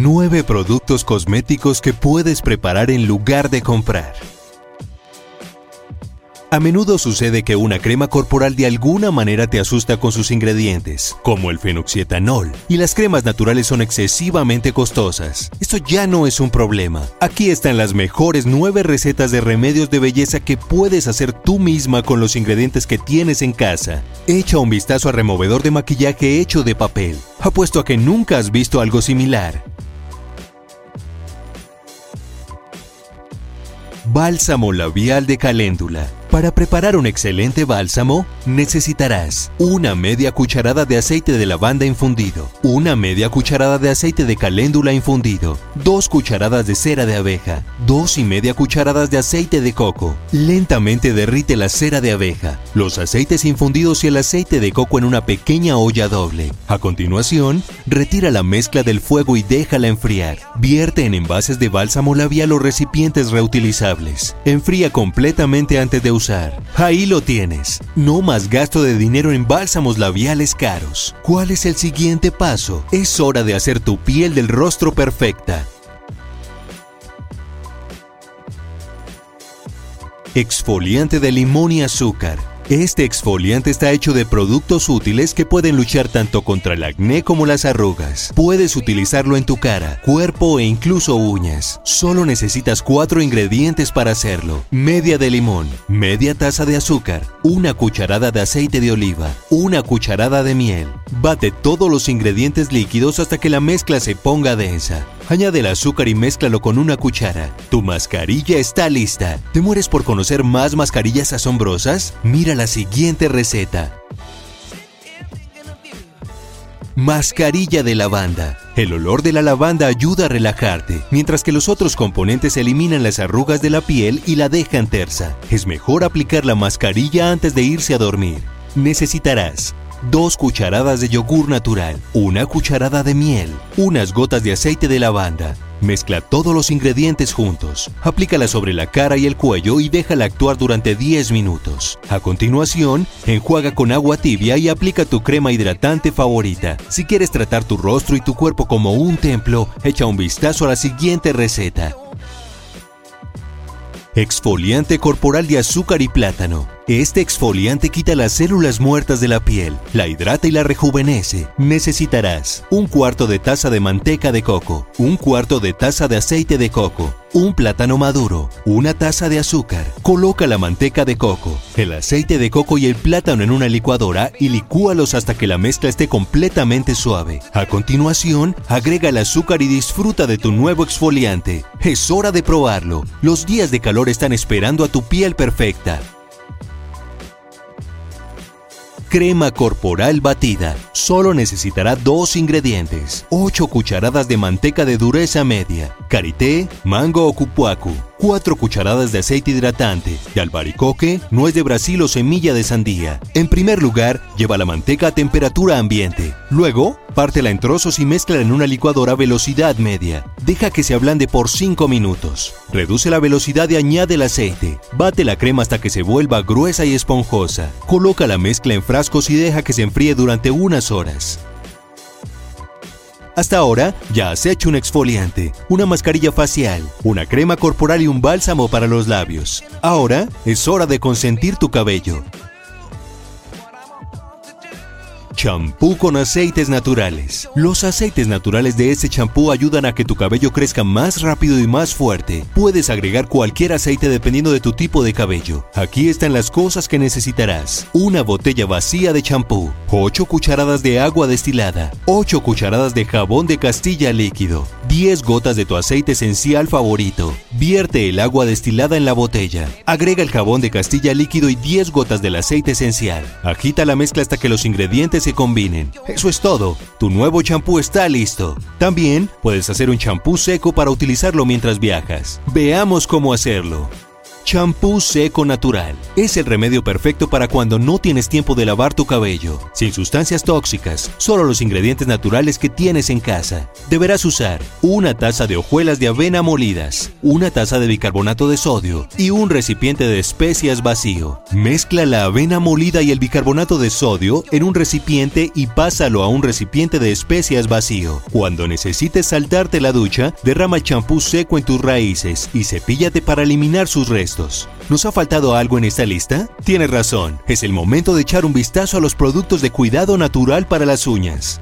9 productos cosméticos que puedes preparar en lugar de comprar. A menudo sucede que una crema corporal de alguna manera te asusta con sus ingredientes, como el fenoxietanol, y las cremas naturales son excesivamente costosas. Esto ya no es un problema. Aquí están las mejores 9 recetas de remedios de belleza que puedes hacer tú misma con los ingredientes que tienes en casa. Echa un vistazo al removedor de maquillaje hecho de papel. Apuesto a que nunca has visto algo similar. Bálsamo labial de caléndula. Para preparar un excelente bálsamo, necesitarás una media cucharada de aceite de lavanda infundido, una media cucharada de aceite de caléndula infundido, dos cucharadas de cera de abeja, dos y media cucharadas de aceite de coco. Lentamente derrite la cera de abeja, los aceites infundidos y el aceite de coco en una pequeña olla doble. A continuación, retira la mezcla del fuego y déjala enfriar. Vierte en envases de bálsamo labial o recipientes reutilizables. Enfría completamente antes de Ahí lo tienes. No más gasto de dinero en bálsamos labiales caros. ¿Cuál es el siguiente paso? Es hora de hacer tu piel del rostro perfecta. Exfoliante de limón y azúcar. Este exfoliante está hecho de productos útiles que pueden luchar tanto contra el acné como las arrugas. Puedes utilizarlo en tu cara, cuerpo e incluso uñas. Solo necesitas cuatro ingredientes para hacerlo. Media de limón, media taza de azúcar, una cucharada de aceite de oliva, una cucharada de miel. Bate todos los ingredientes líquidos hasta que la mezcla se ponga densa. Añade el azúcar y mézclalo con una cuchara. Tu mascarilla está lista. ¿Te mueres por conocer más mascarillas asombrosas? Mira la siguiente receta. Mascarilla de lavanda. El olor de la lavanda ayuda a relajarte, mientras que los otros componentes eliminan las arrugas de la piel y la dejan tersa. Es mejor aplicar la mascarilla antes de irse a dormir. Necesitarás 2 cucharadas de yogur natural, una cucharada de miel, unas gotas de aceite de lavanda. Mezcla todos los ingredientes juntos, aplícala sobre la cara y el cuello y déjala actuar durante 10 minutos. A continuación, enjuaga con agua tibia y aplica tu crema hidratante favorita. Si quieres tratar tu rostro y tu cuerpo como un templo, echa un vistazo a la siguiente receta. Exfoliante corporal de azúcar y plátano. Este exfoliante quita las células muertas de la piel, la hidrata y la rejuvenece. Necesitarás un cuarto de taza de manteca de coco, un cuarto de taza de aceite de coco, un plátano maduro, una taza de azúcar. Coloca la manteca de coco, el aceite de coco y el plátano en una licuadora y licúalos hasta que la mezcla esté completamente suave. A continuación, agrega el azúcar y disfruta de tu nuevo exfoliante. Es hora de probarlo. Los días de calor están esperando a tu piel perfecta. Crema corporal batida. Solo necesitará dos ingredientes. 8 cucharadas de manteca de dureza media. Karité, mango o cupuacu. 4 cucharadas de aceite hidratante, de albaricoque, nuez de Brasil o semilla de sandía. En primer lugar, lleva la manteca a temperatura ambiente. Luego, pártela en trozos y mezcla en una licuadora a velocidad media. Deja que se ablande por 5 minutos. Reduce la velocidad y añade el aceite. Bate la crema hasta que se vuelva gruesa y esponjosa. Coloca la mezcla en frascos y deja que se enfríe durante unas horas. Hasta ahora ya has hecho un exfoliante, una mascarilla facial, una crema corporal y un bálsamo para los labios. Ahora es hora de consentir tu cabello. Champú con aceites naturales. Los aceites naturales de este champú ayudan a que tu cabello crezca más rápido y más fuerte. Puedes agregar cualquier aceite dependiendo de tu tipo de cabello. Aquí están las cosas que necesitarás. Una botella vacía de champú, 8 cucharadas de agua destilada, 8 cucharadas de jabón de castilla líquido, 10 gotas de tu aceite esencial favorito. Vierte el agua destilada en la botella. Agrega el jabón de castilla líquido y 10 gotas del aceite esencial. Agita la mezcla hasta que los ingredientes combinen. Eso es todo. Tu nuevo champú está listo. También puedes hacer un champú seco para utilizarlo mientras viajas. Veamos cómo hacerlo. Champú seco natural. Es el remedio perfecto para cuando no tienes tiempo de lavar tu cabello. Sin sustancias tóxicas, solo los ingredientes naturales que tienes en casa. Deberás usar una taza de hojuelas de avena molidas, una taza de bicarbonato de sodio y un recipiente de especias vacío. Mezcla la avena molida y el bicarbonato de sodio en un recipiente y pásalo a un recipiente de especias vacío. Cuando necesites saltarte la ducha, derrama champú seco en tus raíces y cepíllate para eliminar sus restos. ¿Nos ha faltado algo en esta lista? Tienes razón, es el momento de echar un vistazo a los productos de cuidado natural para las uñas.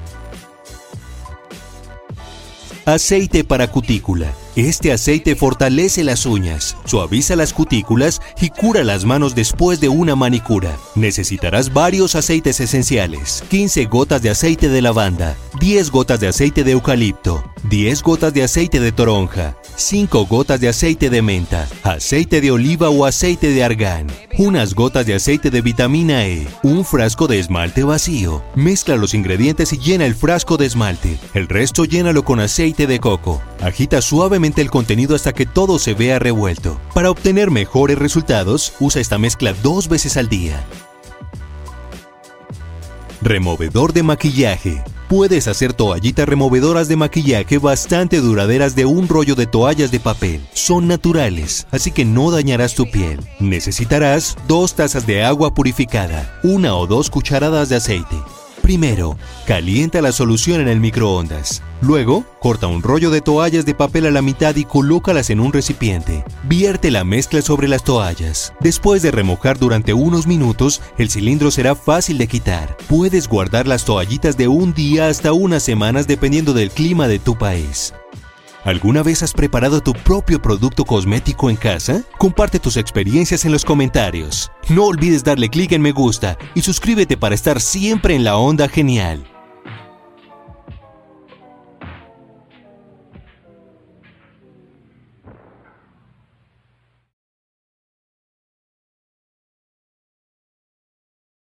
Aceite para cutícula. Este aceite fortalece las uñas, suaviza las cutículas y cura las manos después de una manicura. Necesitarás varios aceites esenciales, 15 gotas de aceite de lavanda, 10 gotas de aceite de eucalipto, 10 gotas de aceite de toronja, 5 gotas de aceite de menta, aceite de oliva o aceite de argán, unas gotas de aceite de vitamina E, un frasco de esmalte vacío. Mezcla los ingredientes y llena el frasco de esmalte. El resto llénalo con aceite de coco. Agita suavemente el contenido hasta que todo se vea revuelto. Para obtener mejores resultados, usa esta mezcla dos veces al día. Removedor de maquillaje. Puedes hacer toallitas removedoras de maquillaje bastante duraderas de un rollo de toallas de papel. Son naturales, así que no dañarás tu piel. Necesitarás dos tazas de agua purificada, una o dos cucharadas de aceite, Primero, calienta la solución en el microondas. Luego, corta un rollo de toallas de papel a la mitad y colócalas en un recipiente. Vierte la mezcla sobre las toallas. Después de remojar durante unos minutos, el cilindro será fácil de quitar. Puedes guardar las toallitas de un día hasta unas semanas dependiendo del clima de tu país. ¿Alguna vez has preparado tu propio producto cosmético en casa? Comparte tus experiencias en los comentarios. No olvides darle clic en me gusta y suscríbete para estar siempre en la onda genial.